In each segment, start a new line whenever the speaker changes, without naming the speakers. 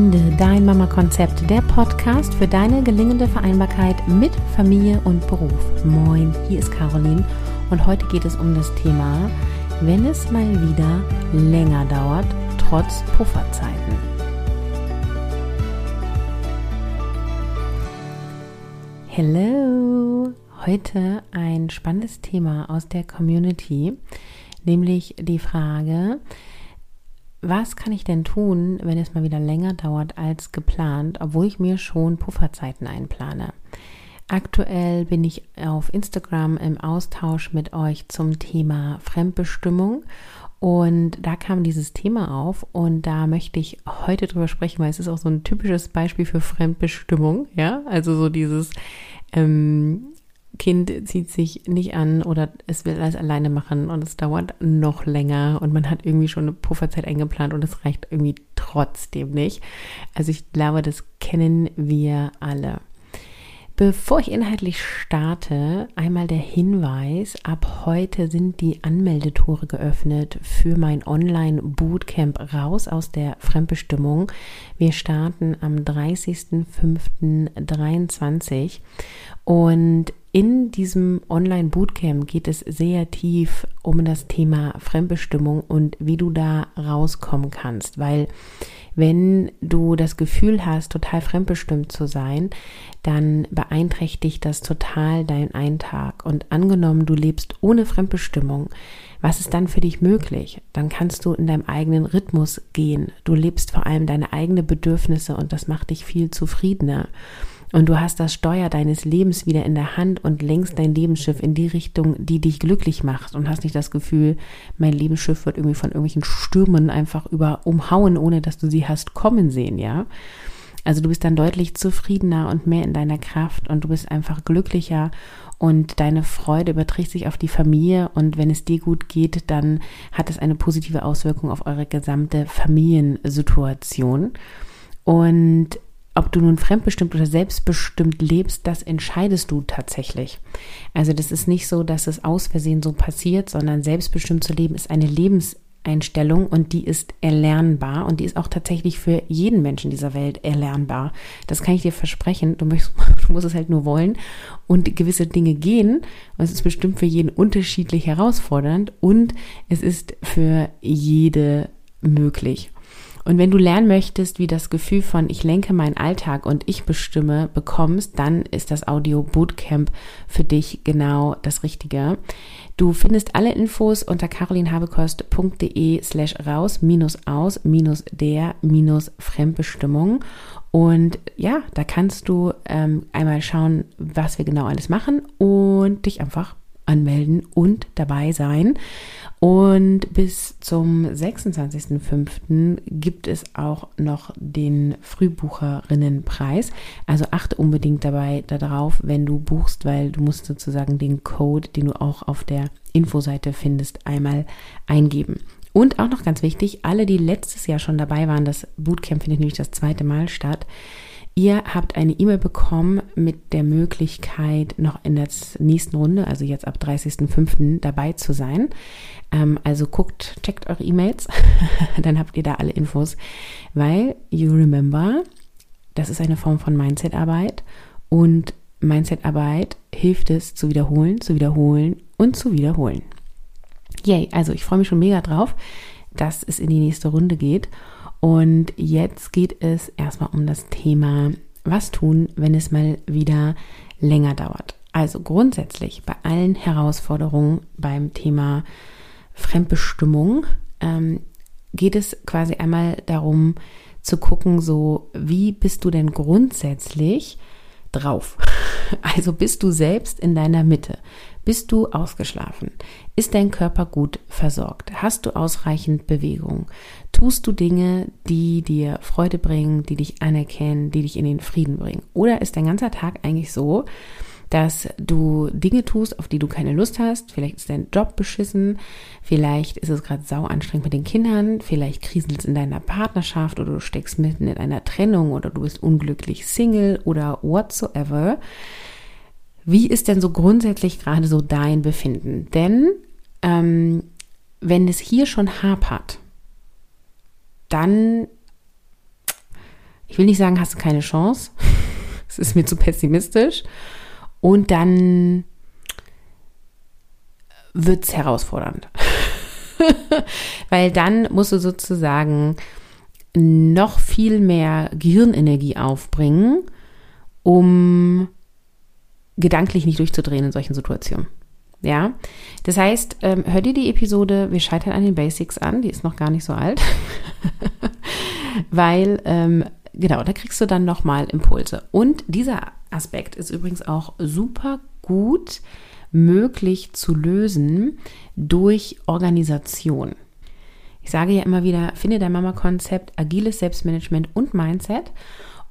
Finde dein Mama-Konzept, der Podcast für deine gelingende Vereinbarkeit mit Familie und Beruf. Moin, hier ist Caroline und heute geht es um das Thema, wenn es mal wieder länger dauert, trotz Pufferzeiten. Hello! Heute ein spannendes Thema aus der Community, nämlich die Frage, was kann ich denn tun, wenn es mal wieder länger dauert als geplant, obwohl ich mir schon Pufferzeiten einplane? Aktuell bin ich auf Instagram im Austausch mit euch zum Thema Fremdbestimmung und da kam dieses Thema auf und da möchte ich heute drüber sprechen, weil es ist auch so ein typisches Beispiel für Fremdbestimmung, ja, also so dieses ähm, Kind zieht sich nicht an oder es will alles alleine machen und es dauert noch länger und man hat irgendwie schon eine Pufferzeit eingeplant und es reicht irgendwie trotzdem nicht. Also ich glaube, das kennen wir alle. Bevor ich inhaltlich starte, einmal der Hinweis, ab heute sind die Anmeldetore geöffnet für mein Online-Bootcamp raus aus der Fremdbestimmung. Wir starten am 30.05.23 und in diesem Online-Bootcamp geht es sehr tief um das Thema Fremdbestimmung und wie du da rauskommen kannst, weil wenn du das Gefühl hast, total fremdbestimmt zu sein, dann beeinträchtigt das total deinen Eintag. Und angenommen, du lebst ohne Fremdbestimmung, was ist dann für dich möglich? Dann kannst du in deinem eigenen Rhythmus gehen. Du lebst vor allem deine eigenen Bedürfnisse und das macht dich viel zufriedener. Und du hast das Steuer deines Lebens wieder in der Hand und lenkst dein Lebensschiff in die Richtung, die dich glücklich macht und hast nicht das Gefühl, mein Lebensschiff wird irgendwie von irgendwelchen Stürmen einfach über umhauen, ohne dass du sie hast kommen sehen, ja. Also du bist dann deutlich zufriedener und mehr in deiner Kraft und du bist einfach glücklicher und deine Freude überträgt sich auf die Familie und wenn es dir gut geht, dann hat es eine positive Auswirkung auf eure gesamte Familiensituation. Und ob du nun fremdbestimmt oder selbstbestimmt lebst, das entscheidest du tatsächlich. Also das ist nicht so, dass es aus Versehen so passiert, sondern selbstbestimmt zu leben ist eine Lebenseinstellung und die ist erlernbar und die ist auch tatsächlich für jeden Menschen dieser Welt erlernbar. Das kann ich dir versprechen. Du, musst, du musst es halt nur wollen und gewisse Dinge gehen. Und es ist bestimmt für jeden unterschiedlich herausfordernd und es ist für jede möglich. Und wenn du lernen möchtest, wie das Gefühl von ich lenke meinen Alltag und ich bestimme bekommst, dann ist das Audio Bootcamp für dich genau das Richtige. Du findest alle Infos unter carolinhabekost.de slash raus minus aus minus der minus Fremdbestimmung. Und ja, da kannst du ähm, einmal schauen, was wir genau alles machen und dich einfach anmelden und dabei sein. Und bis zum 26.05. gibt es auch noch den Frühbucherinnenpreis. Also achte unbedingt dabei darauf, wenn du buchst, weil du musst sozusagen den Code, den du auch auf der Infoseite findest, einmal eingeben. Und auch noch ganz wichtig, alle, die letztes Jahr schon dabei waren, das Bootcamp findet nämlich das zweite Mal statt, Ihr habt eine E-Mail bekommen mit der Möglichkeit, noch in der nächsten Runde, also jetzt ab 30.05. dabei zu sein. Ähm, also guckt, checkt eure E-Mails, dann habt ihr da alle Infos, weil you remember, das ist eine Form von Mindset-Arbeit und Mindset-Arbeit hilft es zu wiederholen, zu wiederholen und zu wiederholen. Yay, also ich freue mich schon mega drauf, dass es in die nächste Runde geht. Und jetzt geht es erstmal um das Thema, was tun, wenn es mal wieder länger dauert. Also grundsätzlich bei allen Herausforderungen beim Thema Fremdbestimmung ähm, geht es quasi einmal darum zu gucken, so wie bist du denn grundsätzlich drauf? Also bist du selbst in deiner Mitte? Bist du ausgeschlafen? Ist dein Körper gut versorgt? Hast du ausreichend Bewegung? Tust du Dinge, die dir Freude bringen, die dich anerkennen, die dich in den Frieden bringen? Oder ist dein ganzer Tag eigentlich so, dass du Dinge tust, auf die du keine Lust hast. Vielleicht ist dein Job beschissen, vielleicht ist es gerade sau anstrengend mit den Kindern, vielleicht kriselt es in deiner Partnerschaft oder du steckst mitten in einer Trennung oder du bist unglücklich Single oder whatsoever. Wie ist denn so grundsätzlich gerade so dein Befinden? Denn ähm, wenn es hier schon hapert, dann ich will nicht sagen, hast du keine Chance. Es ist mir zu pessimistisch. Und dann wird es herausfordernd. Weil dann musst du sozusagen noch viel mehr Gehirnenergie aufbringen, um gedanklich nicht durchzudrehen in solchen Situationen. Ja, das heißt, ähm, hör dir die Episode Wir scheitern an den Basics an, die ist noch gar nicht so alt, weil, ähm, genau, da kriegst du dann nochmal Impulse. Und dieser Aspekt ist übrigens auch super gut möglich zu lösen durch Organisation. Ich sage ja immer wieder, finde dein Mama-Konzept, agiles Selbstmanagement und Mindset.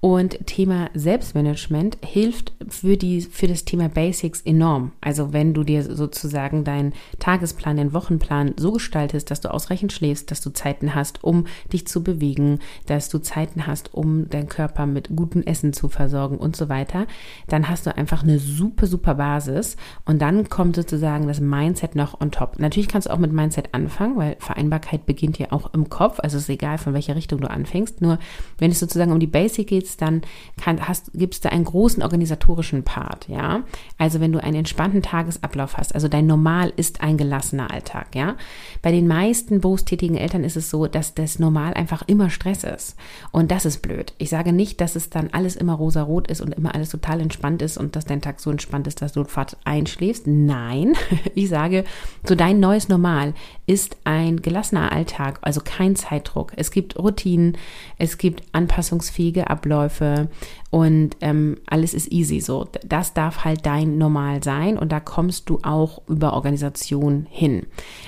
Und Thema Selbstmanagement hilft für, die, für das Thema Basics enorm. Also wenn du dir sozusagen deinen Tagesplan, den Wochenplan so gestaltest, dass du ausreichend schläfst, dass du Zeiten hast, um dich zu bewegen, dass du Zeiten hast, um deinen Körper mit gutem Essen zu versorgen und so weiter, dann hast du einfach eine super, super Basis. Und dann kommt sozusagen das Mindset noch on top. Natürlich kannst du auch mit Mindset anfangen, weil Vereinbarkeit beginnt ja auch im Kopf. Also es ist egal, von welcher Richtung du anfängst. Nur wenn es sozusagen um die Basics geht, willst, dann kann, hast, gibst du einen großen organisatorischen Part, ja. Also wenn du einen entspannten Tagesablauf hast, also dein Normal ist ein gelassener Alltag, ja. Bei den meisten berufstätigen Eltern ist es so, dass das Normal einfach immer Stress ist. Und das ist blöd. Ich sage nicht, dass es dann alles immer rosa-rot ist und immer alles total entspannt ist und dass dein Tag so entspannt ist, dass du fast einschläfst. Nein, ich sage, so dein neues Normal ist ein gelassener Alltag, also kein Zeitdruck. Es gibt Routinen, es gibt anpassungsfähige Abläufe, und ähm, alles ist easy so. Das darf halt dein Normal sein und da kommst du auch über Organisation hin.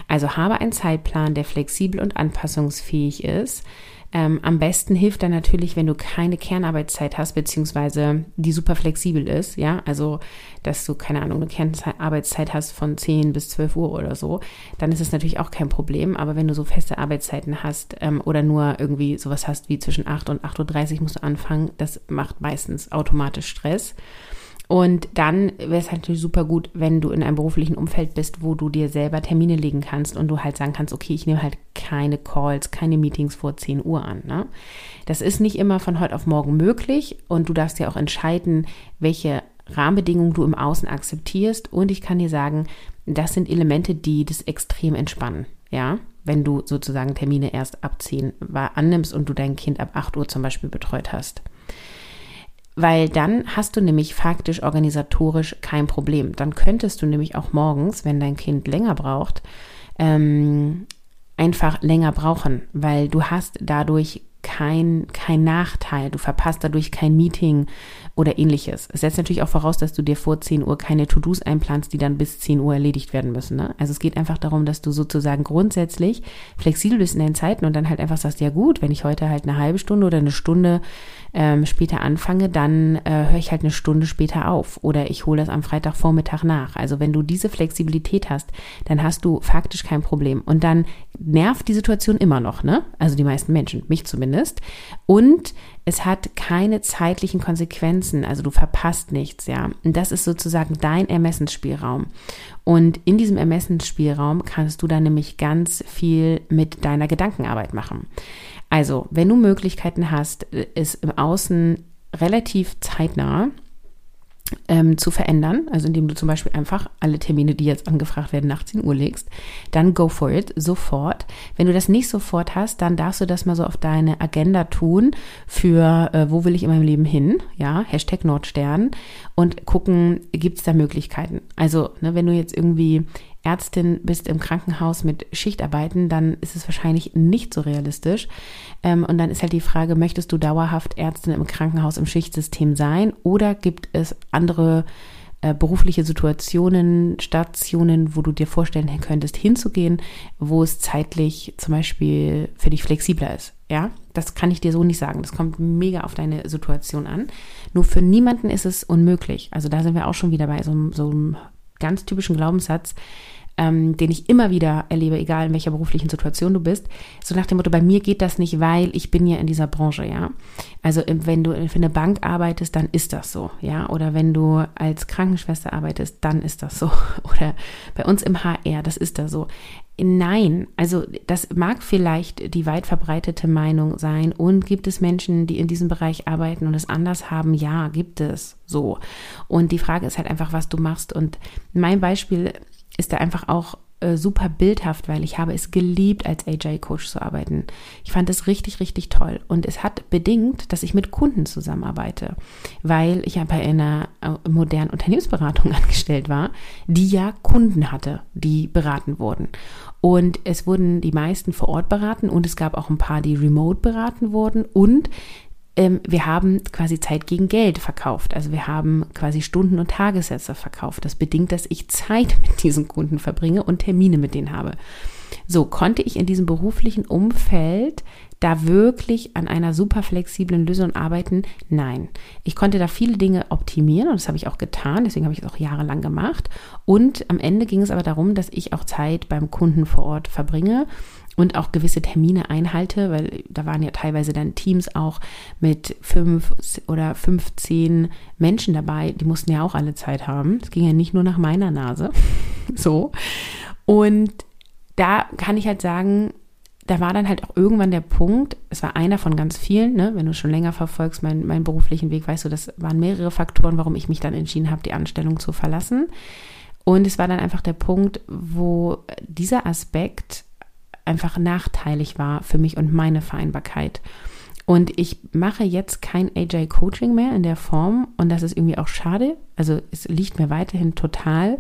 Also habe einen Zeitplan, der flexibel und anpassungsfähig ist. Ähm, am besten hilft dann natürlich, wenn du keine Kernarbeitszeit hast, beziehungsweise die super flexibel ist, ja, also dass du, keine Ahnung, eine Kernarbeitszeit hast von 10 bis 12 Uhr oder so, dann ist es natürlich auch kein Problem. Aber wenn du so feste Arbeitszeiten hast ähm, oder nur irgendwie sowas hast wie zwischen 8 und 8.30 Uhr musst du anfangen, das macht meistens automatisch Stress. Und dann wäre es halt natürlich super gut, wenn du in einem beruflichen Umfeld bist, wo du dir selber Termine legen kannst und du halt sagen kannst, okay, ich nehme halt keine Calls, keine Meetings vor 10 Uhr an. Ne? Das ist nicht immer von heute auf morgen möglich und du darfst ja auch entscheiden, welche Rahmenbedingungen du im Außen akzeptierst. Und ich kann dir sagen, das sind Elemente, die das extrem entspannen. Ja, wenn du sozusagen Termine erst ab 10 annimmst und du dein Kind ab 8 Uhr zum Beispiel betreut hast weil dann hast du nämlich faktisch organisatorisch kein Problem. Dann könntest du nämlich auch morgens, wenn dein Kind länger braucht, ähm, einfach länger brauchen, weil du hast dadurch kein, kein Nachteil. Du verpasst dadurch kein Meeting oder ähnliches. Es setzt natürlich auch voraus, dass du dir vor 10 Uhr keine To-Dos einplanst, die dann bis 10 Uhr erledigt werden müssen. Ne? Also es geht einfach darum, dass du sozusagen grundsätzlich flexibel bist in deinen Zeiten und dann halt einfach sagst, ja gut, wenn ich heute halt eine halbe Stunde oder eine Stunde ähm, später anfange, dann äh, höre ich halt eine Stunde später auf oder ich hole das am Freitagvormittag nach. Also wenn du diese Flexibilität hast, dann hast du faktisch kein Problem. Und dann nervt die Situation immer noch, ne? Also die meisten Menschen, mich zumindest. Und es hat keine zeitlichen Konsequenzen, also du verpasst nichts, ja. Und das ist sozusagen dein Ermessensspielraum. Und in diesem Ermessensspielraum kannst du dann nämlich ganz viel mit deiner Gedankenarbeit machen. Also, wenn du Möglichkeiten hast, es im Außen relativ zeitnah ähm, zu verändern, also indem du zum Beispiel einfach alle Termine, die jetzt angefragt werden, nach 10 Uhr legst, dann go for it, sofort. Wenn du das nicht sofort hast, dann darfst du das mal so auf deine Agenda tun für, äh, wo will ich in meinem Leben hin, ja, Hashtag Nordstern und gucken, gibt es da Möglichkeiten. Also, ne, wenn du jetzt irgendwie Ärztin bist im Krankenhaus mit Schichtarbeiten, dann ist es wahrscheinlich nicht so realistisch. Ähm, und dann ist halt die Frage, möchtest du dauerhaft Ärztin im Krankenhaus im Schichtsystem sein oder gibt es andere äh, berufliche Situationen, Stationen, wo du dir vorstellen könntest, hinzugehen, wo es zeitlich zum Beispiel für dich flexibler ist. Ja, das kann ich dir so nicht sagen. Das kommt mega auf deine Situation an. Nur für niemanden ist es unmöglich. Also da sind wir auch schon wieder bei so, so einem ganz typischen Glaubenssatz ähm, den ich immer wieder erlebe, egal in welcher beruflichen Situation du bist, so nach dem Motto, bei mir geht das nicht, weil ich bin ja in dieser Branche, ja. Also wenn du für eine Bank arbeitest, dann ist das so, ja. Oder wenn du als Krankenschwester arbeitest, dann ist das so. Oder bei uns im HR, das ist da so. Nein, also das mag vielleicht die weit verbreitete Meinung sein. Und gibt es Menschen, die in diesem Bereich arbeiten und es anders haben? Ja, gibt es so. Und die Frage ist halt einfach, was du machst. Und mein Beispiel ist da einfach auch äh, super bildhaft, weil ich habe es geliebt, als AJ-Coach zu arbeiten. Ich fand es richtig, richtig toll. Und es hat bedingt, dass ich mit Kunden zusammenarbeite, weil ich ja bei einer äh, modernen Unternehmensberatung angestellt war, die ja Kunden hatte, die beraten wurden. Und es wurden die meisten vor Ort beraten und es gab auch ein paar, die remote beraten wurden. Und ähm, wir haben quasi Zeit gegen Geld verkauft. Also wir haben quasi Stunden- und Tagessätze verkauft. Das bedingt, dass ich Zeit mit diesen Kunden verbringe und Termine mit denen habe. So konnte ich in diesem beruflichen Umfeld da wirklich an einer super flexiblen Lösung arbeiten? Nein. Ich konnte da viele Dinge optimieren und das habe ich auch getan, deswegen habe ich es auch jahrelang gemacht. Und am Ende ging es aber darum, dass ich auch Zeit beim Kunden vor Ort verbringe und auch gewisse Termine einhalte, weil da waren ja teilweise dann Teams auch mit fünf oder 15 Menschen dabei, die mussten ja auch alle Zeit haben. Es ging ja nicht nur nach meiner Nase. so. Und da kann ich halt sagen, da war dann halt auch irgendwann der Punkt, es war einer von ganz vielen, ne? wenn du schon länger verfolgst, mein, meinen beruflichen Weg, weißt du, das waren mehrere Faktoren, warum ich mich dann entschieden habe, die Anstellung zu verlassen. Und es war dann einfach der Punkt, wo dieser Aspekt einfach nachteilig war für mich und meine Vereinbarkeit. Und ich mache jetzt kein AJ-Coaching mehr in der Form und das ist irgendwie auch schade. Also es liegt mir weiterhin total.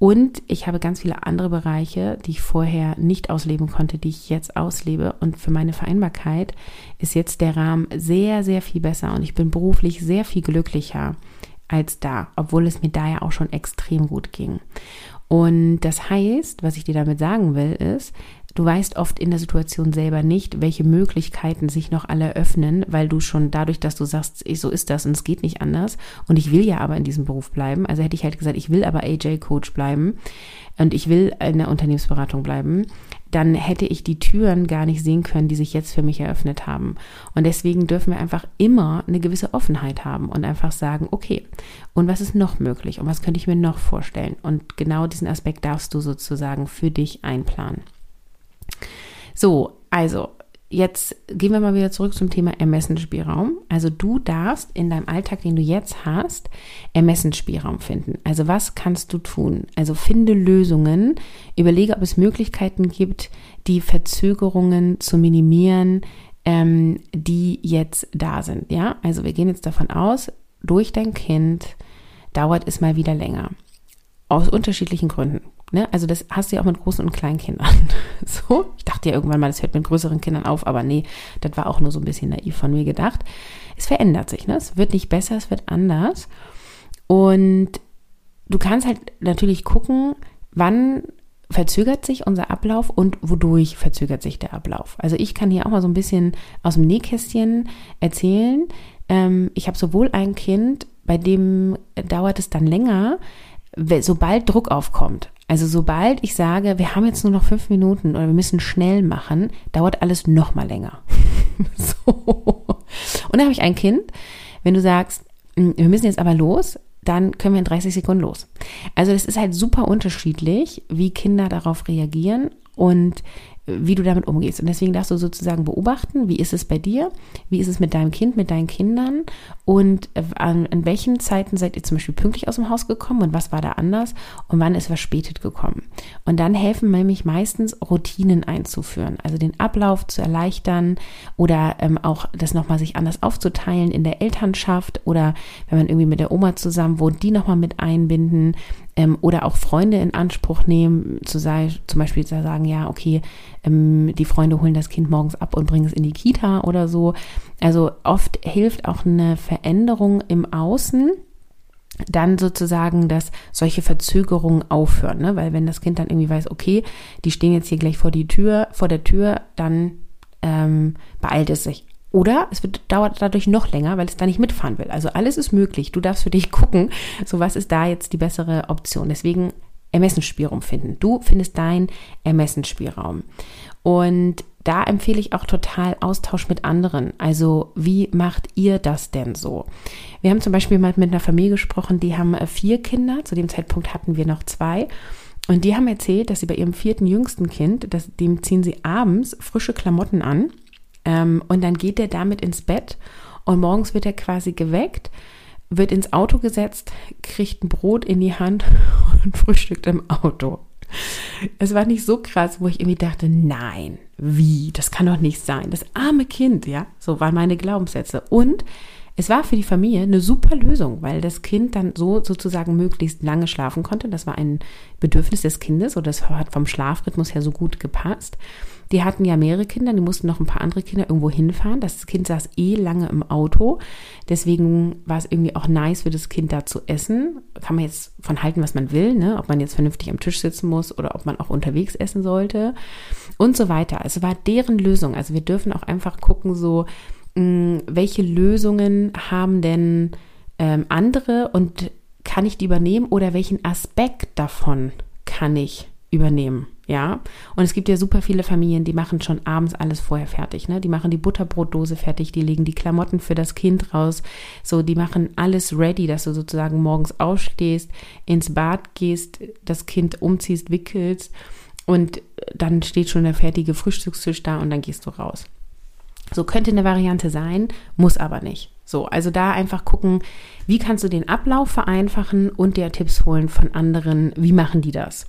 Und ich habe ganz viele andere Bereiche, die ich vorher nicht ausleben konnte, die ich jetzt auslebe. Und für meine Vereinbarkeit ist jetzt der Rahmen sehr, sehr viel besser und ich bin beruflich sehr viel glücklicher als da, obwohl es mir da ja auch schon extrem gut ging. Und das heißt, was ich dir damit sagen will, ist, du weißt oft in der Situation selber nicht, welche Möglichkeiten sich noch alle öffnen, weil du schon dadurch, dass du sagst, so ist das und es geht nicht anders und ich will ja aber in diesem Beruf bleiben, also hätte ich halt gesagt, ich will aber AJ-Coach bleiben und ich will in der Unternehmensberatung bleiben, dann hätte ich die Türen gar nicht sehen können, die sich jetzt für mich eröffnet haben. Und deswegen dürfen wir einfach immer eine gewisse Offenheit haben und einfach sagen, okay, und was ist noch möglich und was könnte ich mir noch vorstellen? Und genau diesen Aspekt darfst du sozusagen für dich einplanen. So, also Jetzt gehen wir mal wieder zurück zum Thema Ermessensspielraum. Also du darfst in deinem Alltag, den du jetzt hast, Ermessensspielraum finden. Also was kannst du tun? Also finde Lösungen, überlege, ob es Möglichkeiten gibt, die Verzögerungen zu minimieren, ähm, die jetzt da sind. Ja, also wir gehen jetzt davon aus, durch dein Kind dauert es mal wieder länger. Aus unterschiedlichen Gründen. Ne? Also das hast du ja auch mit großen und kleinen Kindern. So, ich dachte ja irgendwann mal, das hört mit größeren Kindern auf, aber nee, das war auch nur so ein bisschen naiv von mir gedacht. Es verändert sich, ne? Es wird nicht besser, es wird anders. Und du kannst halt natürlich gucken, wann verzögert sich unser Ablauf und wodurch verzögert sich der Ablauf. Also ich kann hier auch mal so ein bisschen aus dem Nähkästchen erzählen. Ähm, ich habe sowohl ein Kind, bei dem dauert es dann länger, sobald Druck aufkommt. Also sobald ich sage, wir haben jetzt nur noch fünf Minuten oder wir müssen schnell machen, dauert alles noch mal länger. so. Und dann habe ich ein Kind, wenn du sagst, hm, wir müssen jetzt aber los, dann können wir in 30 Sekunden los. Also das ist halt super unterschiedlich, wie Kinder darauf reagieren und wie du damit umgehst. Und deswegen darfst du sozusagen beobachten, wie ist es bei dir, wie ist es mit deinem Kind, mit deinen Kindern? Und äh, an, an welchen Zeiten seid ihr zum Beispiel pünktlich aus dem Haus gekommen und was war da anders? Und wann ist verspätet gekommen. Und dann helfen nämlich meistens Routinen einzuführen, also den Ablauf zu erleichtern oder ähm, auch das nochmal sich anders aufzuteilen in der Elternschaft oder wenn man irgendwie mit der Oma zusammen wohnt, die nochmal mit einbinden ähm, oder auch Freunde in Anspruch nehmen, zu sei, zum Beispiel zu sagen, ja, okay, ähm, die Freunde holen das Kind morgens ab und bringen es in die Kita oder so. Also oft hilft auch eine Veränderung im Außen, dann sozusagen, dass solche Verzögerungen aufhören, ne? weil wenn das Kind dann irgendwie weiß, okay, die stehen jetzt hier gleich vor die Tür, vor der Tür, dann ähm, beeilt es sich. Oder es wird, dauert dadurch noch länger, weil es da nicht mitfahren will. Also alles ist möglich. Du darfst für dich gucken, so was ist da jetzt die bessere Option. Deswegen Ermessensspielraum finden. Du findest deinen Ermessensspielraum. Und da empfehle ich auch total Austausch mit anderen. Also wie macht ihr das denn so? Wir haben zum Beispiel mal mit einer Familie gesprochen, die haben äh, vier Kinder. Zu dem Zeitpunkt hatten wir noch zwei. Und die haben erzählt, dass sie bei ihrem vierten jüngsten Kind, das, dem ziehen sie abends frische Klamotten an. Ähm, und dann geht der damit ins Bett. Und morgens wird er quasi geweckt, wird ins Auto gesetzt, kriegt ein Brot in die Hand und frühstückt im Auto. Es war nicht so krass, wo ich irgendwie dachte, nein, wie, das kann doch nicht sein. Das arme Kind, ja, so waren meine Glaubenssätze. Und es war für die Familie eine super Lösung, weil das Kind dann so sozusagen möglichst lange schlafen konnte. Das war ein Bedürfnis des Kindes oder das hat vom Schlafrhythmus her so gut gepasst. Die hatten ja mehrere Kinder, die mussten noch ein paar andere Kinder irgendwo hinfahren. Das Kind saß eh lange im Auto. Deswegen war es irgendwie auch nice für das Kind da zu essen. Kann man jetzt von halten, was man will, ne? ob man jetzt vernünftig am Tisch sitzen muss oder ob man auch unterwegs essen sollte und so weiter. Es war deren Lösung. Also wir dürfen auch einfach gucken, so, hm, welche Lösungen haben denn ähm, andere und kann ich die übernehmen oder welchen Aspekt davon kann ich übernehmen? Ja, und es gibt ja super viele Familien, die machen schon abends alles vorher fertig. Ne? Die machen die Butterbrotdose fertig, die legen die Klamotten für das Kind raus. So, die machen alles ready, dass du sozusagen morgens aufstehst, ins Bad gehst, das Kind umziehst, wickelst und dann steht schon der fertige Frühstückstisch da und dann gehst du raus. So könnte eine Variante sein, muss aber nicht. So, also da einfach gucken, wie kannst du den Ablauf vereinfachen und dir Tipps holen von anderen, wie machen die das?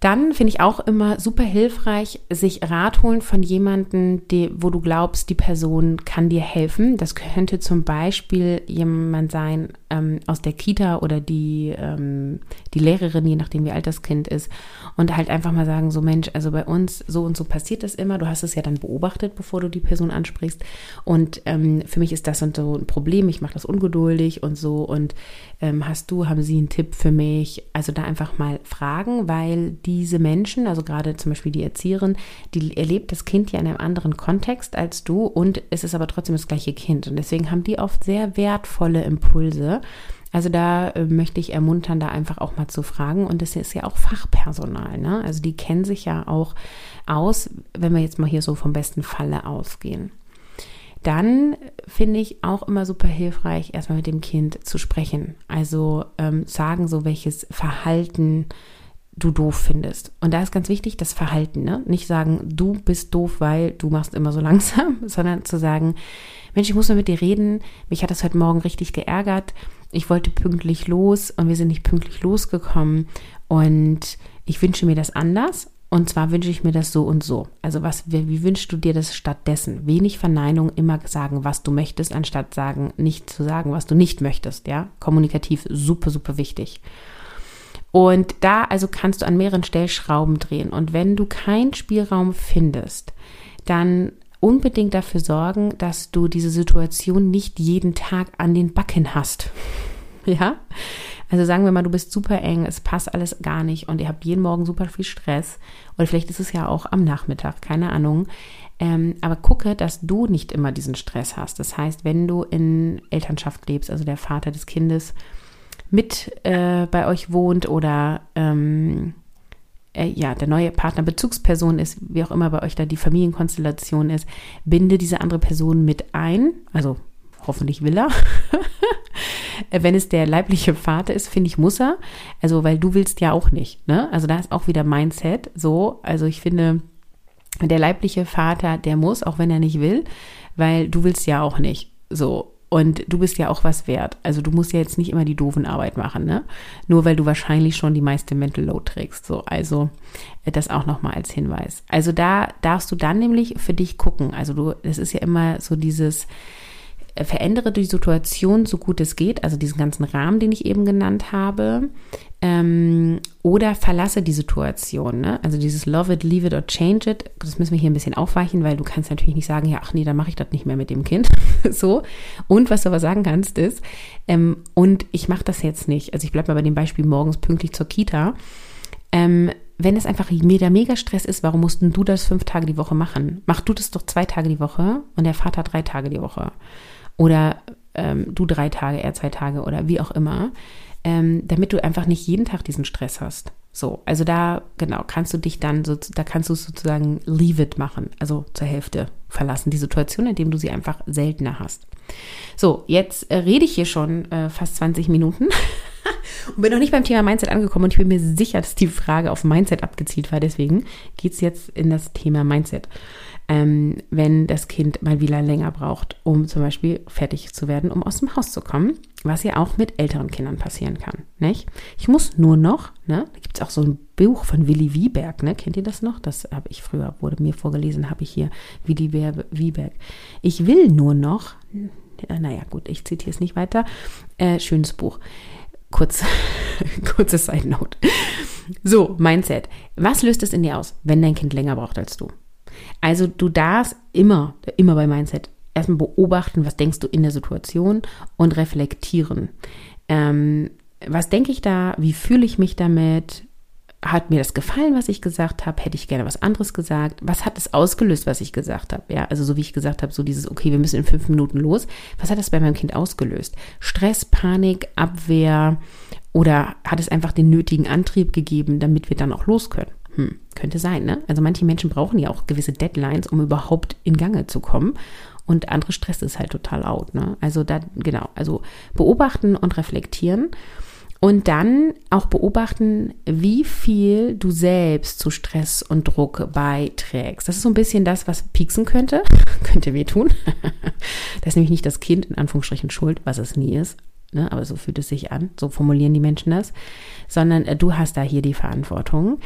Dann finde ich auch immer super hilfreich, sich Rat holen von jemandem, wo du glaubst, die Person kann dir helfen. Das könnte zum Beispiel jemand sein ähm, aus der Kita oder die, ähm, die Lehrerin, je nachdem wie alt das Kind ist. Und halt einfach mal sagen, so Mensch, also bei uns so und so passiert das immer. Du hast es ja dann beobachtet, bevor du die Person ansprichst. Und ähm, für mich ist das und so ein Problem. Ich mache das ungeduldig und so. Und ähm, hast du, haben sie einen Tipp für mich? Also da einfach mal fragen, weil die diese Menschen, also gerade zum Beispiel die Erzieherin, die erlebt das Kind ja in einem anderen Kontext als du und es ist aber trotzdem das gleiche Kind. Und deswegen haben die oft sehr wertvolle Impulse. Also da äh, möchte ich ermuntern, da einfach auch mal zu fragen. Und das ist ja auch Fachpersonal, ne? Also die kennen sich ja auch aus, wenn wir jetzt mal hier so vom besten Falle ausgehen. Dann finde ich auch immer super hilfreich, erstmal mit dem Kind zu sprechen. Also ähm, sagen, so welches Verhalten du doof findest. Und da ist ganz wichtig das Verhalten, ne? Nicht sagen, du bist doof, weil du machst immer so langsam, sondern zu sagen, Mensch, ich muss mal mit dir reden. Mich hat das heute Morgen richtig geärgert. Ich wollte pünktlich los und wir sind nicht pünktlich losgekommen. Und ich wünsche mir das anders. Und zwar wünsche ich mir das so und so. Also was, wie, wünschst du dir das stattdessen? Wenig Verneinung, immer sagen, was du möchtest, anstatt sagen, nicht zu sagen, was du nicht möchtest. Ja, kommunikativ super, super wichtig. Und da also kannst du an mehreren Stellschrauben drehen. Und wenn du keinen Spielraum findest, dann unbedingt dafür sorgen, dass du diese Situation nicht jeden Tag an den Backen hast. Ja? Also sagen wir mal, du bist super eng, es passt alles gar nicht und ihr habt jeden Morgen super viel Stress. Oder vielleicht ist es ja auch am Nachmittag, keine Ahnung. Ähm, aber gucke, dass du nicht immer diesen Stress hast. Das heißt, wenn du in Elternschaft lebst, also der Vater des Kindes, mit äh, bei euch wohnt oder ähm, äh, ja, der neue Partner Bezugsperson ist, wie auch immer bei euch da die Familienkonstellation ist, binde diese andere Person mit ein, also hoffentlich will er. Wenn es der leibliche Vater ist, finde ich, muss er. Also, weil du willst ja auch nicht, ne? Also, da ist auch wieder Mindset so. Also, ich finde, der leibliche Vater, der muss, auch wenn er nicht will, weil du willst ja auch nicht. So. Und du bist ja auch was wert. Also du musst ja jetzt nicht immer die doofen Arbeit machen, ne? Nur weil du wahrscheinlich schon die meiste Mental Load trägst. So, also äh, das auch nochmal als Hinweis. Also da darfst du dann nämlich für dich gucken. Also du, das ist ja immer so dieses, verändere die Situation so gut es geht, also diesen ganzen Rahmen, den ich eben genannt habe, ähm, oder verlasse die Situation. Ne? Also dieses Love it, leave it or change it, das müssen wir hier ein bisschen aufweichen, weil du kannst natürlich nicht sagen, ja, ach nee, dann mache ich das nicht mehr mit dem Kind. so. Und was du aber sagen kannst ist, ähm, und ich mache das jetzt nicht. Also ich bleibe mal bei dem Beispiel morgens pünktlich zur Kita. Ähm, wenn es einfach mega, mega Stress ist, warum musst du das fünf Tage die Woche machen? Mach du das doch zwei Tage die Woche und der Vater drei Tage die Woche. Oder ähm, du drei Tage, er zwei Tage oder wie auch immer, ähm, damit du einfach nicht jeden Tag diesen Stress hast. So, also da, genau, kannst du dich dann so, da kannst du sozusagen leave it machen, also zur Hälfte verlassen, die Situation, indem du sie einfach seltener hast. So, jetzt äh, rede ich hier schon äh, fast 20 Minuten und bin noch nicht beim Thema Mindset angekommen und ich bin mir sicher, dass die Frage auf Mindset abgezielt war. Deswegen geht es jetzt in das Thema Mindset ähm, wenn das Kind mal wieder länger braucht, um zum Beispiel fertig zu werden, um aus dem Haus zu kommen, was ja auch mit älteren Kindern passieren kann. Nicht? Ich muss nur noch, ne, da gibt es auch so ein Buch von Willi Wieberg, ne? kennt ihr das noch? Das habe ich früher, wurde mir vorgelesen, habe ich hier, Willi Wieberg. Ich will nur noch, naja gut, ich zitiere es nicht weiter, äh, schönes Buch. Kurz, kurze Side Note. So, Mindset. Was löst es in dir aus, wenn dein Kind länger braucht als du? Also du darfst immer, immer bei Mindset erstmal beobachten, was denkst du in der Situation und reflektieren. Ähm, was denke ich da? Wie fühle ich mich damit? Hat mir das gefallen, was ich gesagt habe? Hätte ich gerne was anderes gesagt? Was hat es ausgelöst, was ich gesagt habe? Ja, also so wie ich gesagt habe, so dieses, okay, wir müssen in fünf Minuten los. Was hat das bei meinem Kind ausgelöst? Stress, Panik, Abwehr oder hat es einfach den nötigen Antrieb gegeben, damit wir dann auch los können? Hm, könnte sein, ne? Also manche Menschen brauchen ja auch gewisse Deadlines, um überhaupt in Gange zu kommen. Und andere Stress ist halt total out, ne? Also da, genau, also beobachten und reflektieren. Und dann auch beobachten, wie viel du selbst zu Stress und Druck beiträgst. Das ist so ein bisschen das, was pieksen könnte, könnte wehtun. das ist nämlich nicht das Kind in Anführungsstrichen schuld, was es nie ist. Ne? Aber so fühlt es sich an, so formulieren die Menschen das. Sondern äh, du hast da hier die Verantwortung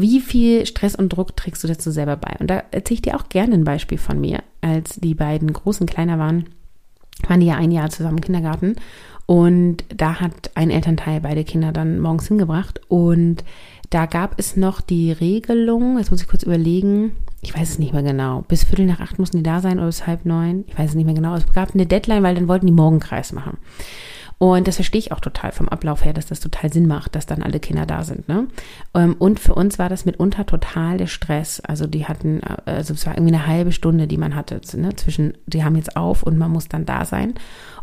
wie viel Stress und Druck trägst du dazu selber bei? Und da erzähle ich dir auch gerne ein Beispiel von mir. Als die beiden Großen kleiner waren, waren die ja ein Jahr zusammen im Kindergarten. Und da hat ein Elternteil beide Kinder dann morgens hingebracht. Und da gab es noch die Regelung, jetzt muss ich kurz überlegen, ich weiß es nicht mehr genau, bis Viertel nach acht mussten die da sein oder bis halb neun, ich weiß es nicht mehr genau. Es gab eine Deadline, weil dann wollten die Morgenkreis machen. Und das verstehe ich auch total vom Ablauf her, dass das total Sinn macht, dass dann alle Kinder da sind. Ne? Ähm, und für uns war das mitunter total der Stress. Also die hatten, äh, also es war irgendwie eine halbe Stunde, die man hatte ne? zwischen, die haben jetzt auf und man muss dann da sein.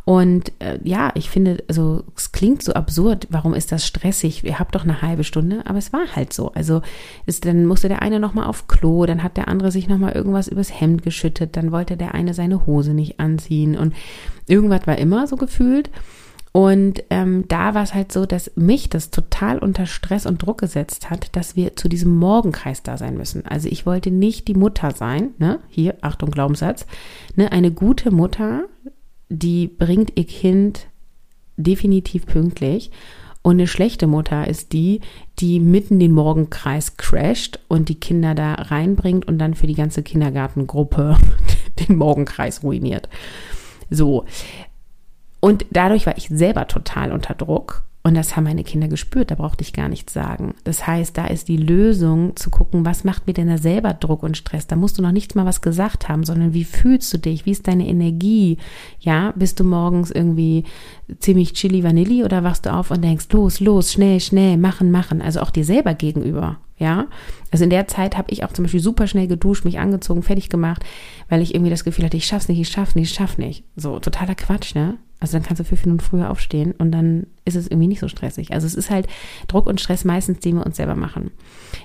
Und äh, ja, ich finde, also es klingt so absurd, warum ist das stressig? Ihr habt doch eine halbe Stunde, aber es war halt so. Also ist, dann musste der eine nochmal auf Klo, dann hat der andere sich nochmal irgendwas übers Hemd geschüttet, dann wollte der eine seine Hose nicht anziehen und irgendwas war immer so gefühlt. Und ähm, da war es halt so, dass mich das total unter Stress und Druck gesetzt hat, dass wir zu diesem Morgenkreis da sein müssen. Also ich wollte nicht die Mutter sein, ne? Hier, Achtung, Glaubenssatz, ne? Eine gute Mutter, die bringt ihr Kind definitiv pünktlich. Und eine schlechte Mutter ist die, die mitten den Morgenkreis crasht und die Kinder da reinbringt und dann für die ganze Kindergartengruppe den Morgenkreis ruiniert. So, und dadurch war ich selber total unter Druck. Und das haben meine Kinder gespürt, da brauchte ich gar nichts sagen. Das heißt, da ist die Lösung zu gucken, was macht mir denn da selber Druck und Stress? Da musst du noch nichts mal was gesagt haben, sondern wie fühlst du dich? Wie ist deine Energie? Ja, bist du morgens irgendwie ziemlich chili vanilli oder wachst du auf und denkst, los, los, schnell, schnell, machen, machen. Also auch dir selber gegenüber. Ja, also in der Zeit habe ich auch zum Beispiel super schnell geduscht, mich angezogen, fertig gemacht, weil ich irgendwie das Gefühl hatte, ich schaff's nicht, ich schaff's nicht, ich schaff nicht. So totaler Quatsch, ne? Also dann kannst du fünf Minuten früher aufstehen und dann ist es irgendwie nicht so stressig. Also es ist halt Druck und Stress meistens, den wir uns selber machen.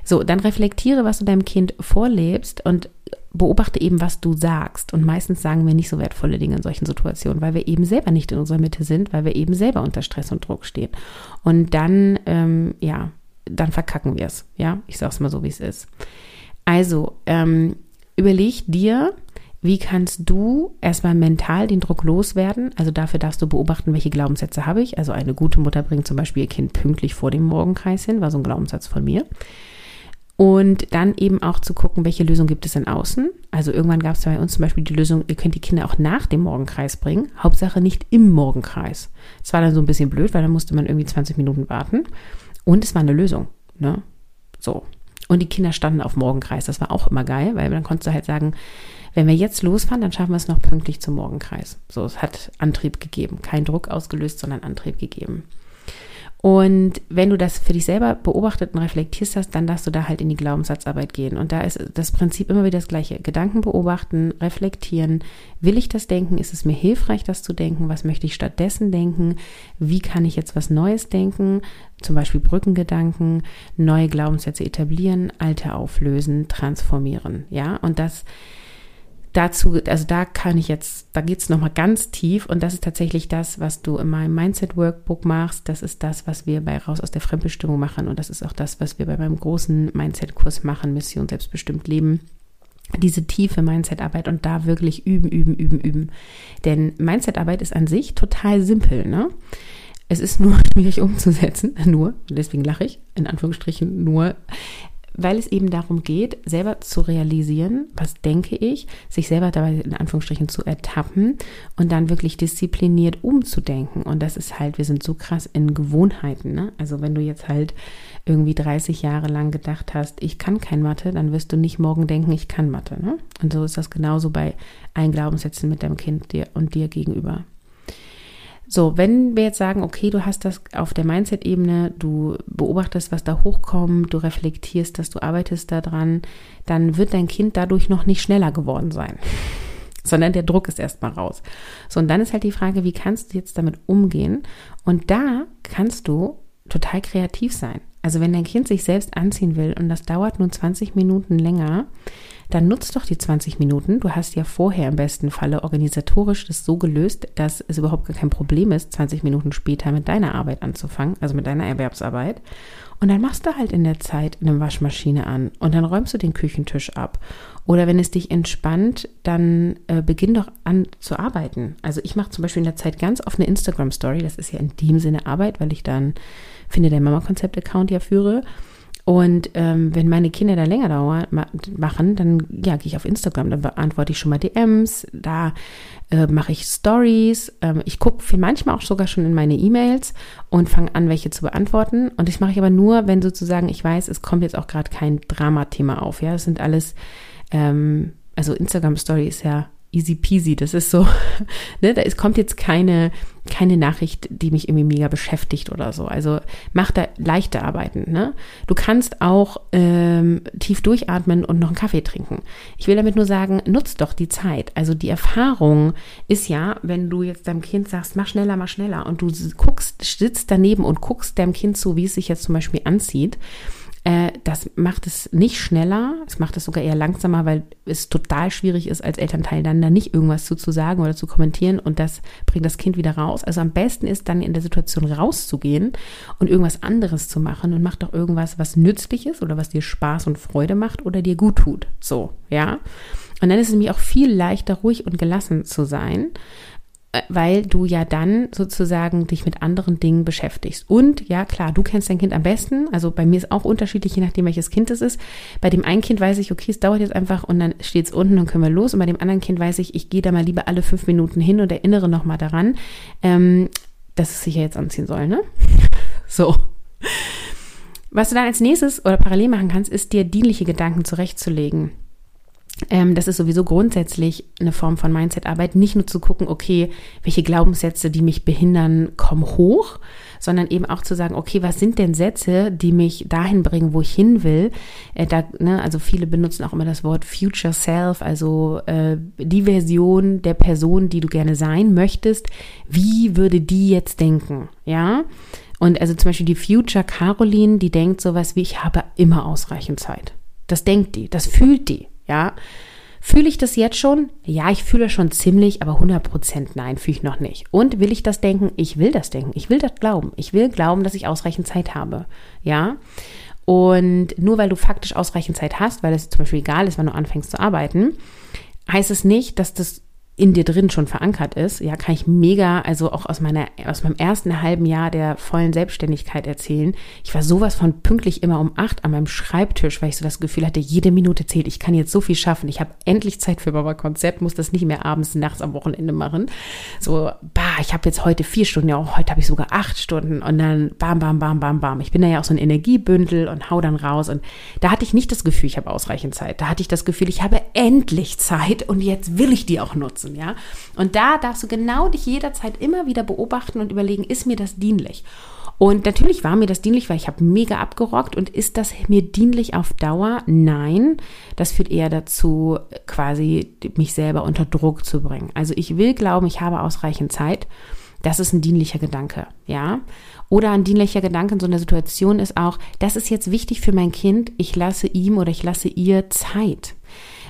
So, dann reflektiere, was du deinem Kind vorlebst und beobachte eben, was du sagst. Und meistens sagen wir nicht so wertvolle Dinge in solchen Situationen, weil wir eben selber nicht in unserer Mitte sind, weil wir eben selber unter Stress und Druck stehen. Und dann, ähm, ja, dann verkacken wir es. Ja, ich sage es mal so, wie es ist. Also, ähm, überleg dir, wie kannst du erstmal mental den Druck loswerden? Also dafür darfst du beobachten, welche Glaubenssätze habe ich. Also eine gute Mutter bringt zum Beispiel ihr Kind pünktlich vor dem Morgenkreis hin, war so ein Glaubenssatz von mir. Und dann eben auch zu gucken, welche Lösung gibt es in außen. Also irgendwann gab es bei uns zum Beispiel die Lösung, ihr könnt die Kinder auch nach dem Morgenkreis bringen. Hauptsache nicht im Morgenkreis. Das war dann so ein bisschen blöd, weil dann musste man irgendwie 20 Minuten warten. Und es war eine Lösung. Ne? So. Und die Kinder standen auf Morgenkreis. Das war auch immer geil, weil dann konntest du halt sagen, wenn wir jetzt losfahren, dann schaffen wir es noch pünktlich zum Morgenkreis. So, es hat Antrieb gegeben. Kein Druck ausgelöst, sondern Antrieb gegeben. Und wenn du das für dich selber beobachtet und reflektierst hast, dann darfst du da halt in die Glaubenssatzarbeit gehen. Und da ist das Prinzip immer wieder das gleiche. Gedanken beobachten, reflektieren. Will ich das denken? Ist es mir hilfreich, das zu denken? Was möchte ich stattdessen denken? Wie kann ich jetzt was Neues denken? Zum Beispiel Brückengedanken, neue Glaubenssätze etablieren, alte auflösen, transformieren. Ja, und das dazu, also da kann ich jetzt, da geht es nochmal ganz tief und das ist tatsächlich das, was du in meinem Mindset Workbook machst. Das ist das, was wir bei Raus aus der Fremdbestimmung machen und das ist auch das, was wir bei meinem großen Mindset-Kurs machen, Mission Selbstbestimmt Leben. Diese tiefe Mindset-Arbeit und da wirklich üben, üben, üben, üben. Denn Mindset-Arbeit ist an sich total simpel, ne? Es ist nur schwierig umzusetzen, nur, deswegen lache ich, in Anführungsstrichen nur weil es eben darum geht, selber zu realisieren, was denke ich, sich selber dabei in Anführungsstrichen zu ertappen und dann wirklich diszipliniert umzudenken. Und das ist halt, wir sind so krass in Gewohnheiten. Ne? Also wenn du jetzt halt irgendwie 30 Jahre lang gedacht hast, ich kann kein Mathe, dann wirst du nicht morgen denken, ich kann Mathe. Ne? Und so ist das genauso bei allen Glaubenssätzen mit deinem Kind dir und dir gegenüber. So, wenn wir jetzt sagen, okay, du hast das auf der Mindset-Ebene, du beobachtest, was da hochkommt, du reflektierst, dass du arbeitest daran, dann wird dein Kind dadurch noch nicht schneller geworden sein, sondern der Druck ist erstmal raus. So, und dann ist halt die Frage, wie kannst du jetzt damit umgehen? Und da kannst du total kreativ sein. Also wenn dein Kind sich selbst anziehen will und das dauert nur 20 Minuten länger, dann nutzt doch die 20 Minuten. Du hast ja vorher im besten Falle organisatorisch das so gelöst, dass es überhaupt gar kein Problem ist, 20 Minuten später mit deiner Arbeit anzufangen, also mit deiner Erwerbsarbeit. Und dann machst du halt in der Zeit eine Waschmaschine an und dann räumst du den Küchentisch ab. Oder wenn es dich entspannt, dann äh, beginn doch an zu arbeiten. Also ich mache zum Beispiel in der Zeit ganz oft eine Instagram-Story. Das ist ja in dem Sinne Arbeit, weil ich dann Finde der Mama-Konzept-Account ja führe. Und ähm, wenn meine Kinder da länger dauern, machen, dann ja, gehe ich auf Instagram, dann beantworte ich schon mal DMs, da äh, mache ich Stories, ähm, ich gucke manchmal auch sogar schon in meine E-Mails und fange an, welche zu beantworten. Und das mache ich aber nur, wenn sozusagen ich weiß, es kommt jetzt auch gerade kein Dramathema auf. Ja, das sind alles, ähm, also Instagram Story ist ja easy peasy. Das ist so, ne, da ist, kommt jetzt keine, keine Nachricht, die mich irgendwie mega beschäftigt oder so. Also mach da leichte Arbeiten. Ne? Du kannst auch ähm, tief durchatmen und noch einen Kaffee trinken. Ich will damit nur sagen, nutzt doch die Zeit. Also die Erfahrung ist ja, wenn du jetzt deinem Kind sagst, mach schneller, mach schneller und du guckst, sitzt daneben und guckst deinem Kind zu, wie es sich jetzt zum Beispiel anzieht äh, das macht es nicht schneller, es macht es sogar eher langsamer, weil es total schwierig ist, als Elternteil dann da nicht irgendwas zu, zu sagen oder zu kommentieren und das bringt das Kind wieder raus. Also am besten ist dann in der Situation rauszugehen und irgendwas anderes zu machen und mach doch irgendwas, was nützlich ist oder was dir Spaß und Freude macht oder dir gut tut. So, ja. Und dann ist es nämlich auch viel leichter, ruhig und gelassen zu sein weil du ja dann sozusagen dich mit anderen Dingen beschäftigst. Und ja, klar, du kennst dein Kind am besten. Also bei mir ist auch unterschiedlich, je nachdem, welches Kind es ist. Bei dem einen Kind weiß ich, okay, es dauert jetzt einfach und dann steht es unten und können wir los. Und bei dem anderen Kind weiß ich, ich gehe da mal lieber alle fünf Minuten hin und erinnere nochmal daran, ähm, dass es sich ja jetzt anziehen soll, ne? so. Was du dann als nächstes oder parallel machen kannst, ist dir dienliche Gedanken zurechtzulegen. Ähm, das ist sowieso grundsätzlich eine Form von Mindset-Arbeit, nicht nur zu gucken, okay, welche Glaubenssätze, die mich behindern, kommen hoch, sondern eben auch zu sagen, okay, was sind denn Sätze, die mich dahin bringen, wo ich hin will? Äh, da, ne, also viele benutzen auch immer das Wort Future Self, also äh, die Version der Person, die du gerne sein möchtest. Wie würde die jetzt denken? Ja. Und also zum Beispiel die Future Caroline, die denkt sowas wie, ich habe immer ausreichend Zeit. Das denkt die, das fühlt die. Ja. Fühle ich das jetzt schon? Ja, ich fühle schon ziemlich, aber 100% nein, fühle ich noch nicht. Und will ich das denken? Ich will das denken. Ich will das glauben. Ich will glauben, dass ich ausreichend Zeit habe. Ja. Und nur weil du faktisch ausreichend Zeit hast, weil es zum Beispiel egal ist, wann du anfängst zu arbeiten, heißt es nicht, dass das in dir drin schon verankert ist, ja, kann ich mega, also auch aus meiner, aus meinem ersten halben Jahr der vollen Selbstständigkeit erzählen. Ich war sowas von pünktlich immer um acht an meinem Schreibtisch, weil ich so das Gefühl hatte, jede Minute zählt. Ich kann jetzt so viel schaffen. Ich habe endlich Zeit für Baba Konzept, muss das nicht mehr abends, nachts am Wochenende machen. So, bah, ich habe jetzt heute vier Stunden, ja, auch heute habe ich sogar acht Stunden und dann bam, bam, bam, bam, bam. Ich bin da ja auch so ein Energiebündel und hau dann raus und da hatte ich nicht das Gefühl, ich habe ausreichend Zeit. Da hatte ich das Gefühl, ich habe endlich Zeit und jetzt will ich die auch nutzen nutzen, ja. Und da darfst du genau dich jederzeit immer wieder beobachten und überlegen, ist mir das dienlich? Und natürlich war mir das dienlich, weil ich habe mega abgerockt. Und ist das mir dienlich auf Dauer? Nein. Das führt eher dazu, quasi mich selber unter Druck zu bringen. Also ich will glauben, ich habe ausreichend Zeit. Das ist ein dienlicher Gedanke, ja. Oder ein dienlicher Gedanke in so einer Situation ist auch, das ist jetzt wichtig für mein Kind, ich lasse ihm oder ich lasse ihr Zeit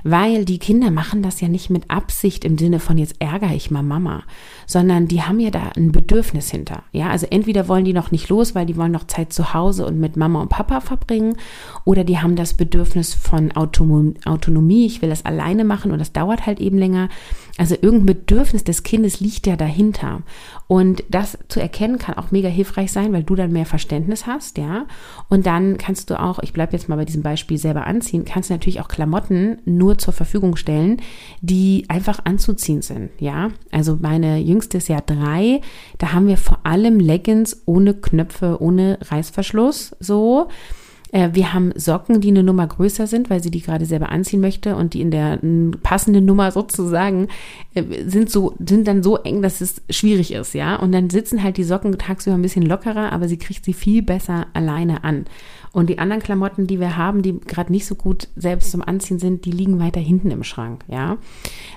weil die Kinder machen das ja nicht mit Absicht im Sinne von jetzt ärgere ich mal Mama, sondern die haben ja da ein Bedürfnis hinter. Ja, also entweder wollen die noch nicht los, weil die wollen noch Zeit zu Hause und mit Mama und Papa verbringen, oder die haben das Bedürfnis von Autonomie, ich will das alleine machen und das dauert halt eben länger. Also irgendein Bedürfnis des Kindes liegt ja dahinter. Und das zu erkennen kann auch mega hilfreich sein, weil du dann mehr Verständnis hast, ja. Und dann kannst du auch, ich bleibe jetzt mal bei diesem Beispiel selber anziehen, kannst du natürlich auch Klamotten nur zur Verfügung stellen, die einfach anzuziehen sind, ja. Also meine jüngste ist ja drei, da haben wir vor allem Leggings ohne Knöpfe, ohne Reißverschluss, so. Äh, wir haben Socken, die eine Nummer größer sind, weil sie die gerade selber anziehen möchte und die in der passenden Nummer sozusagen äh, sind so, sind dann so eng, dass es schwierig ist, ja. Und dann sitzen halt die Socken tagsüber ein bisschen lockerer, aber sie kriegt sie viel besser alleine an. Und die anderen Klamotten, die wir haben, die gerade nicht so gut selbst zum Anziehen sind, die liegen weiter hinten im Schrank, ja.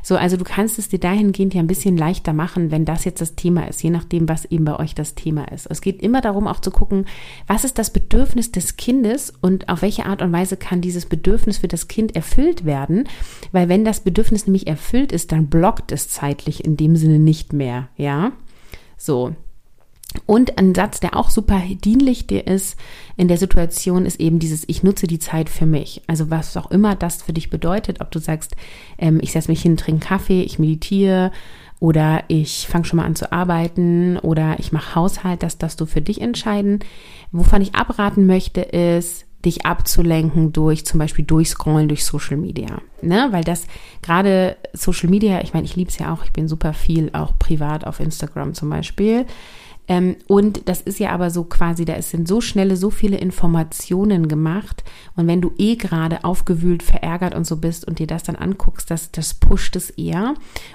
So, also du kannst es dir dahingehend ja ein bisschen leichter machen, wenn das jetzt das Thema ist, je nachdem, was eben bei euch das Thema ist. Es geht immer darum, auch zu gucken, was ist das Bedürfnis des Kindes und auf welche Art und Weise kann dieses Bedürfnis für das Kind erfüllt werden, weil wenn das Bedürfnis nämlich erfüllt ist, dann blockt es zeitlich in dem Sinne nicht mehr, ja. So, und ein Satz, der auch super dienlich dir ist in der Situation, ist eben dieses, ich nutze die Zeit für mich. Also was auch immer das für dich bedeutet, ob du sagst, ähm, ich setze mich hin, trinke Kaffee, ich meditiere oder ich fange schon mal an zu arbeiten oder ich mache Haushalt, das darfst du für dich entscheiden. Wovon ich abraten möchte, ist, dich abzulenken durch zum Beispiel durchscrollen durch Social Media. Ne? Weil das gerade Social Media, ich meine, ich liebe es ja auch, ich bin super viel auch privat auf Instagram zum Beispiel. Ähm, und das ist ja aber so quasi, da sind so schnelle, so viele Informationen gemacht. Und wenn du eh gerade aufgewühlt, verärgert und so bist und dir das dann anguckst, das, das pusht es eher.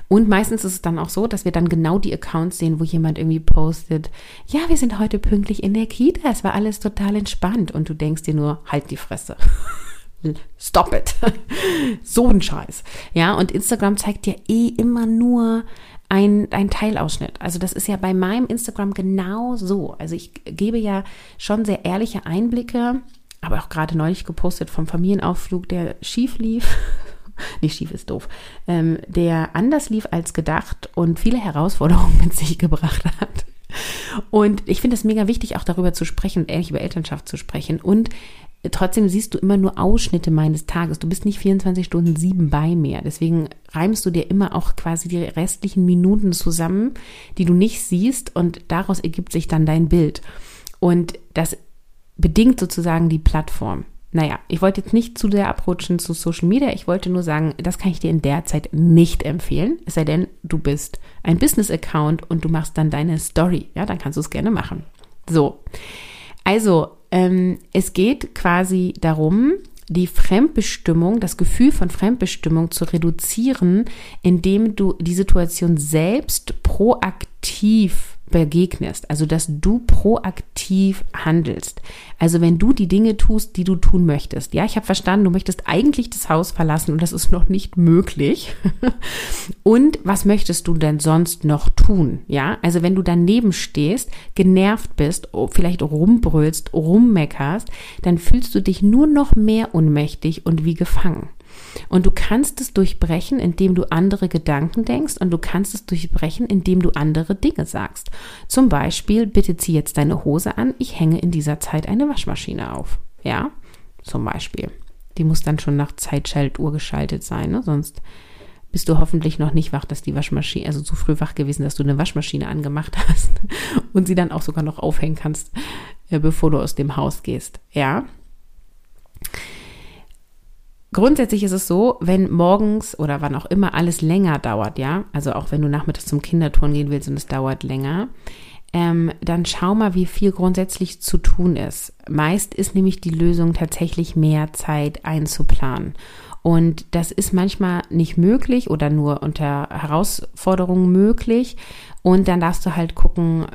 Und meistens ist es dann auch so, dass wir dann genau die Accounts sehen, wo jemand irgendwie postet, ja, wir sind heute pünktlich in der Kita, es war alles total entspannt. Und du denkst dir nur, halt die Fresse. Stop it. so ein Scheiß. Ja, und Instagram zeigt dir eh immer nur ein, ein Teilausschnitt. Also das ist ja bei meinem Instagram genau so. Also ich gebe ja schon sehr ehrliche Einblicke, aber auch gerade neulich gepostet vom Familienausflug, der schief lief. Nicht schief ist doof. Ähm, der anders lief als gedacht und viele Herausforderungen mit sich gebracht hat. Und ich finde es mega wichtig, auch darüber zu sprechen, ehrlich über Elternschaft zu sprechen. Und trotzdem siehst du immer nur Ausschnitte meines Tages. Du bist nicht 24 Stunden sieben bei mir. Deswegen reimst du dir immer auch quasi die restlichen Minuten zusammen, die du nicht siehst und daraus ergibt sich dann dein Bild. Und das bedingt sozusagen die Plattform. Naja, ich wollte jetzt nicht zu sehr abrutschen zu Social Media. Ich wollte nur sagen, das kann ich dir in der Zeit nicht empfehlen. Es sei denn, du bist ein Business-Account und du machst dann deine Story. Ja, dann kannst du es gerne machen. So. Also, ähm, es geht quasi darum, die Fremdbestimmung, das Gefühl von Fremdbestimmung zu reduzieren, indem du die Situation selbst proaktiv begegnest, also dass du proaktiv handelst. Also wenn du die Dinge tust, die du tun möchtest. Ja, ich habe verstanden, du möchtest eigentlich das Haus verlassen und das ist noch nicht möglich. und was möchtest du denn sonst noch tun? Ja, also wenn du daneben stehst, genervt bist, vielleicht rumbrüllst, rummeckerst, dann fühlst du dich nur noch mehr ohnmächtig und wie gefangen. Und du kannst es durchbrechen, indem du andere Gedanken denkst und du kannst es durchbrechen, indem du andere Dinge sagst. Zum Beispiel, bitte zieh jetzt deine Hose an, ich hänge in dieser Zeit eine Waschmaschine auf. Ja, zum Beispiel. Die muss dann schon nach Zeitschaltuhr geschaltet sein, ne? sonst bist du hoffentlich noch nicht wach, dass die Waschmaschine, also zu früh wach gewesen, dass du eine Waschmaschine angemacht hast und sie dann auch sogar noch aufhängen kannst, äh, bevor du aus dem Haus gehst. Ja. Grundsätzlich ist es so, wenn morgens oder wann auch immer alles länger dauert, ja, also auch wenn du nachmittags zum Kinderturnen gehen willst und es dauert länger, ähm, dann schau mal, wie viel grundsätzlich zu tun ist. Meist ist nämlich die Lösung tatsächlich mehr Zeit einzuplanen. Und das ist manchmal nicht möglich oder nur unter Herausforderungen möglich. Und dann darfst du halt gucken,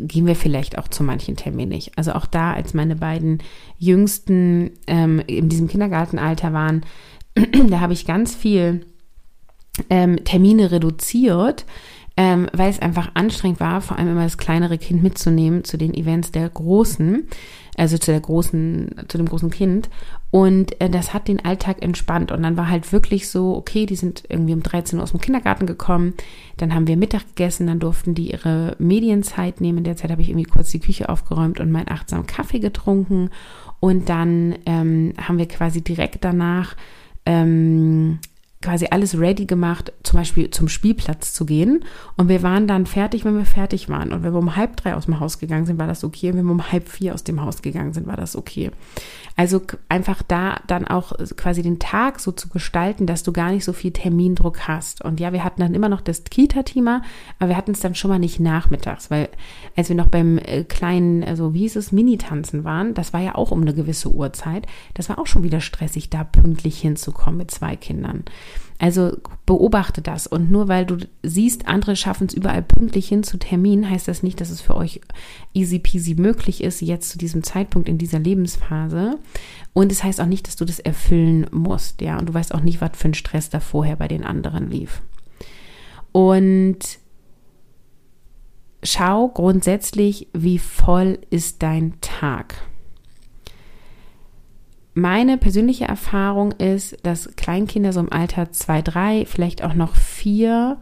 gehen wir vielleicht auch zu manchen Terminen nicht. Also auch da, als meine beiden Jüngsten ähm, in diesem Kindergartenalter waren, da habe ich ganz viel ähm, Termine reduziert, ähm, weil es einfach anstrengend war, vor allem immer das kleinere Kind mitzunehmen zu den Events der Großen, also zu der großen, zu dem großen Kind. Und äh, das hat den Alltag entspannt. Und dann war halt wirklich so, okay, die sind irgendwie um 13 Uhr aus dem Kindergarten gekommen. Dann haben wir Mittag gegessen, dann durften die ihre Medienzeit nehmen. In der Zeit habe ich irgendwie kurz die Küche aufgeräumt und meinen achtsamen Kaffee getrunken. Und dann ähm, haben wir quasi direkt danach ähm, quasi alles ready gemacht, zum Beispiel zum Spielplatz zu gehen. Und wir waren dann fertig, wenn wir fertig waren. Und wenn wir um halb drei aus dem Haus gegangen sind, war das okay. Und wenn wir um halb vier aus dem Haus gegangen sind, war das okay. Also einfach da dann auch quasi den Tag so zu gestalten, dass du gar nicht so viel Termindruck hast. Und ja, wir hatten dann immer noch das Kita-Thema, aber wir hatten es dann schon mal nicht nachmittags, weil als wir noch beim äh, kleinen, also wie hieß es, Mini-Tanzen waren, das war ja auch um eine gewisse Uhrzeit. Das war auch schon wieder stressig, da pünktlich hinzukommen mit zwei Kindern. Also beobachte das. Und nur weil du siehst, andere schaffen es überall pünktlich hin zu Termin, heißt das nicht, dass es für euch easy peasy möglich ist, jetzt zu diesem Zeitpunkt in dieser Lebensphase. Und es heißt auch nicht, dass du das erfüllen musst, ja. Und du weißt auch nicht, was für ein Stress da vorher bei den anderen lief. Und schau grundsätzlich, wie voll ist dein Tag meine persönliche Erfahrung ist, dass Kleinkinder so im Alter zwei, drei, vielleicht auch noch vier,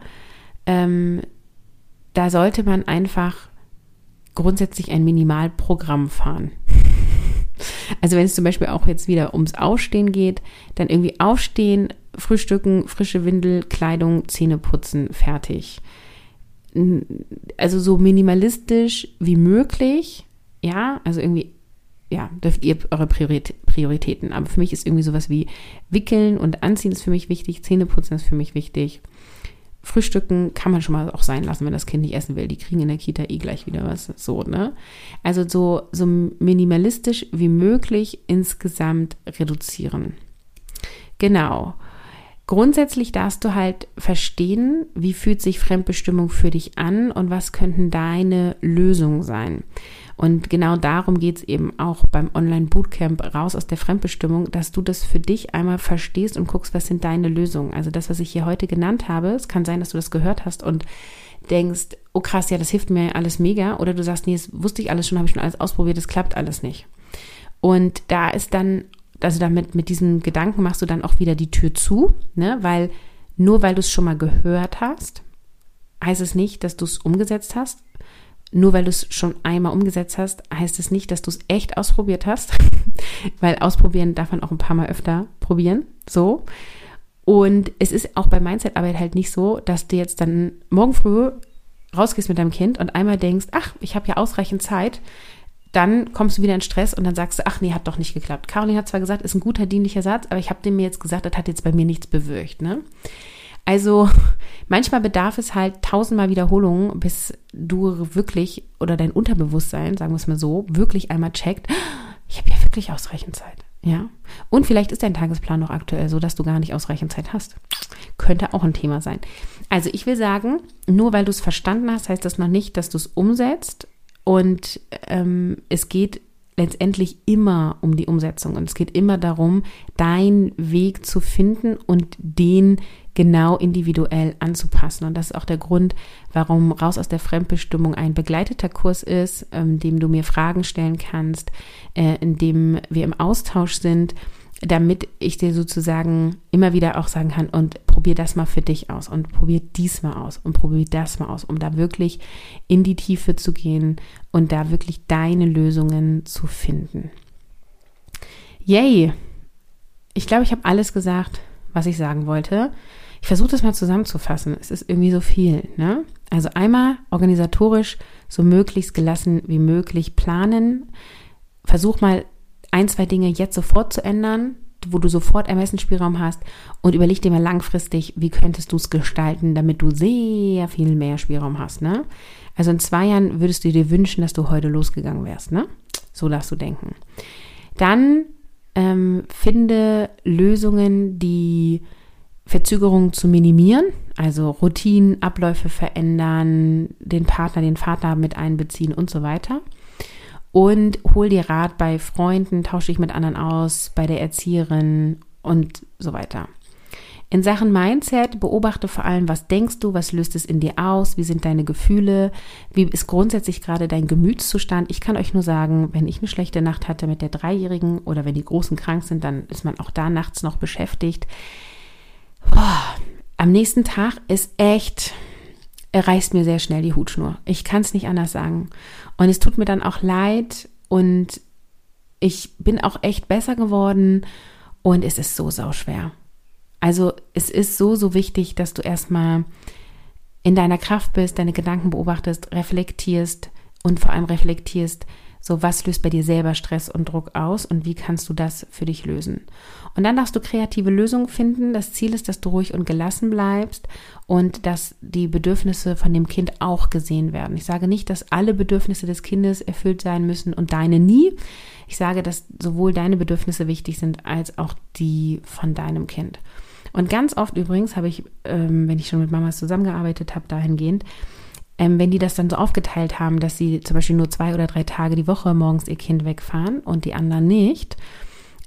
ähm, da sollte man einfach grundsätzlich ein Minimalprogramm fahren. Also wenn es zum Beispiel auch jetzt wieder ums Aufstehen geht, dann irgendwie aufstehen, frühstücken, frische Windel, Kleidung, Zähne putzen, fertig. Also so minimalistisch wie möglich, ja, also irgendwie ja, dürft ihr eure Prioritäten. Aber für mich ist irgendwie sowas wie Wickeln und Anziehen ist für mich wichtig, Zähneputzen ist für mich wichtig. Frühstücken kann man schon mal auch sein lassen, wenn das Kind nicht essen will. Die kriegen in der Kita eh gleich wieder was. So, ne? Also so, so minimalistisch wie möglich insgesamt reduzieren. Genau. Grundsätzlich darfst du halt verstehen, wie fühlt sich Fremdbestimmung für dich an und was könnten deine Lösungen sein. Und genau darum geht es eben auch beim Online-Bootcamp raus aus der Fremdbestimmung, dass du das für dich einmal verstehst und guckst, was sind deine Lösungen. Also das, was ich hier heute genannt habe, es kann sein, dass du das gehört hast und denkst, oh krass, ja, das hilft mir alles mega. Oder du sagst, nee, das wusste ich alles schon, habe ich schon alles ausprobiert, das klappt alles nicht. Und da ist dann, also damit, mit diesem Gedanken machst du dann auch wieder die Tür zu, ne, weil nur weil du es schon mal gehört hast, heißt es nicht, dass du es umgesetzt hast nur weil du es schon einmal umgesetzt hast, heißt es nicht, dass du es echt ausprobiert hast, weil ausprobieren darf man auch ein paar Mal öfter probieren, so. Und es ist auch bei Mindset-Arbeit halt nicht so, dass du jetzt dann morgen früh rausgehst mit deinem Kind und einmal denkst, ach, ich habe ja ausreichend Zeit, dann kommst du wieder in Stress und dann sagst du, ach nee, hat doch nicht geklappt. Caroline hat zwar gesagt, ist ein guter dienlicher Satz, aber ich habe dem mir jetzt gesagt, das hat jetzt bei mir nichts bewirkt, ne? Also manchmal bedarf es halt tausendmal Wiederholungen, bis du wirklich oder dein Unterbewusstsein, sagen wir es mal so, wirklich einmal checkt, ich habe ja wirklich ausreichend Zeit. Ja. Und vielleicht ist dein Tagesplan noch aktuell so, dass du gar nicht ausreichend Zeit hast. Könnte auch ein Thema sein. Also ich will sagen, nur weil du es verstanden hast, heißt das noch nicht, dass du es umsetzt. Und ähm, es geht letztendlich immer um die Umsetzung und es geht immer darum, deinen Weg zu finden und den genau individuell anzupassen. Und das ist auch der Grund, warum Raus aus der Fremdbestimmung ein begleiteter Kurs ist, in ähm, dem du mir Fragen stellen kannst, äh, in dem wir im Austausch sind, damit ich dir sozusagen immer wieder auch sagen kann, und probier das mal für dich aus und probier dies mal aus und probier das mal aus, um da wirklich in die Tiefe zu gehen und da wirklich deine Lösungen zu finden. Yay! Ich glaube, ich habe alles gesagt, was ich sagen wollte. Ich versuche das mal zusammenzufassen. Es ist irgendwie so viel. Ne? Also einmal organisatorisch so möglichst gelassen wie möglich planen. Versuch mal ein, zwei Dinge jetzt sofort zu ändern, wo du sofort Ermessensspielraum hast und überleg dir mal langfristig, wie könntest du es gestalten, damit du sehr viel mehr Spielraum hast. Ne? Also in zwei Jahren würdest du dir wünschen, dass du heute losgegangen wärst. Ne? So darfst du denken. Dann ähm, finde Lösungen, die Verzögerungen zu minimieren, also Routinen, Abläufe verändern, den Partner, den Vater mit einbeziehen und so weiter. Und hol dir Rat bei Freunden, tausche dich mit anderen aus, bei der Erzieherin und so weiter. In Sachen Mindset beobachte vor allem, was denkst du, was löst es in dir aus, wie sind deine Gefühle, wie ist grundsätzlich gerade dein Gemütszustand. Ich kann euch nur sagen, wenn ich eine schlechte Nacht hatte mit der Dreijährigen oder wenn die Großen krank sind, dann ist man auch da nachts noch beschäftigt. Boah, am nächsten Tag ist echt, reißt mir sehr schnell die Hutschnur. Ich kann es nicht anders sagen. Und es tut mir dann auch leid und ich bin auch echt besser geworden und es ist so sauschwer. Also es ist so, so wichtig, dass du erstmal in deiner Kraft bist, deine Gedanken beobachtest, reflektierst und vor allem reflektierst, so was löst bei dir selber Stress und Druck aus und wie kannst du das für dich lösen. Und dann darfst du kreative Lösungen finden. Das Ziel ist, dass du ruhig und gelassen bleibst und dass die Bedürfnisse von dem Kind auch gesehen werden. Ich sage nicht, dass alle Bedürfnisse des Kindes erfüllt sein müssen und deine nie. Ich sage, dass sowohl deine Bedürfnisse wichtig sind als auch die von deinem Kind. Und ganz oft übrigens habe ich, ähm, wenn ich schon mit Mamas zusammengearbeitet habe, dahingehend, ähm, wenn die das dann so aufgeteilt haben, dass sie zum Beispiel nur zwei oder drei Tage die Woche morgens ihr Kind wegfahren und die anderen nicht,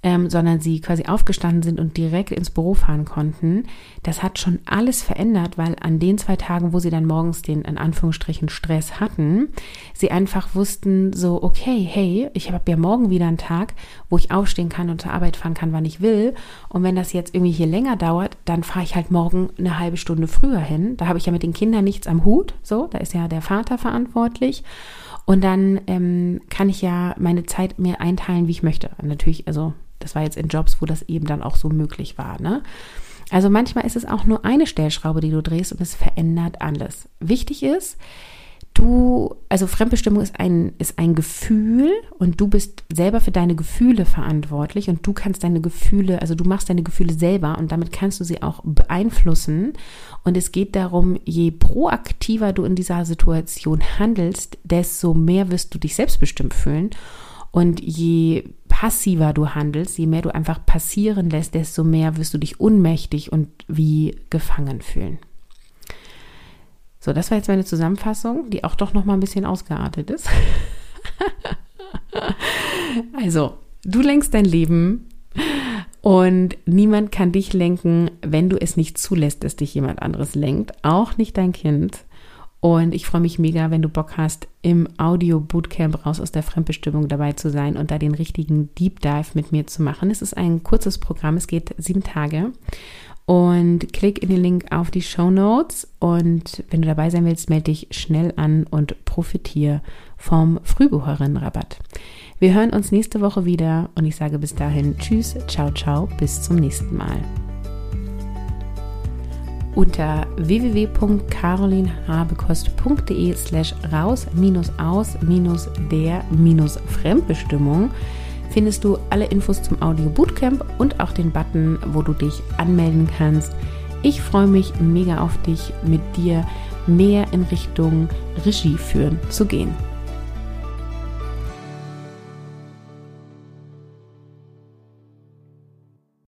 ähm, sondern sie quasi aufgestanden sind und direkt ins Büro fahren konnten, das hat schon alles verändert, weil an den zwei Tagen, wo sie dann morgens den in Anführungsstrichen Stress hatten, sie einfach wussten so, okay, hey, ich habe ja morgen wieder einen Tag, wo ich aufstehen kann und zur Arbeit fahren kann, wann ich will. Und wenn das jetzt irgendwie hier länger dauert, dann fahre ich halt morgen eine halbe Stunde früher hin. Da habe ich ja mit den Kindern nichts am Hut, so, da ist ja der Vater verantwortlich. Und dann ähm, kann ich ja meine Zeit mir einteilen, wie ich möchte. Natürlich, also das war jetzt in Jobs, wo das eben dann auch so möglich war. Ne? Also manchmal ist es auch nur eine Stellschraube, die du drehst und es verändert alles. Wichtig ist, du, also Fremdbestimmung ist ein, ist ein Gefühl und du bist selber für deine Gefühle verantwortlich und du kannst deine Gefühle, also du machst deine Gefühle selber und damit kannst du sie auch beeinflussen. Und es geht darum, je proaktiver du in dieser Situation handelst, desto mehr wirst du dich selbstbestimmt fühlen. Und je passiver du handelst, je mehr du einfach passieren lässt, desto mehr wirst du dich unmächtig und wie gefangen fühlen. So, das war jetzt meine Zusammenfassung, die auch doch noch mal ein bisschen ausgeartet ist. also, du lenkst dein Leben und niemand kann dich lenken, wenn du es nicht zulässt, dass dich jemand anderes lenkt, auch nicht dein Kind. Und ich freue mich mega, wenn du Bock hast, im Audio Bootcamp raus aus der Fremdbestimmung dabei zu sein und da den richtigen Deep Dive mit mir zu machen. Es ist ein kurzes Programm, es geht sieben Tage. Und klick in den Link auf die Show Notes. Und wenn du dabei sein willst, melde dich schnell an und profitiere vom Frühbucherinnenrabatt. Wir hören uns nächste Woche wieder und ich sage bis dahin Tschüss, ciao, ciao, bis zum nächsten Mal unter www.carolinhabekost.de slash raus minus aus minus der minus Fremdbestimmung findest du alle Infos zum Audio Bootcamp und auch den Button, wo du dich anmelden kannst. Ich freue mich mega auf dich, mit dir mehr in Richtung Regie führen zu gehen.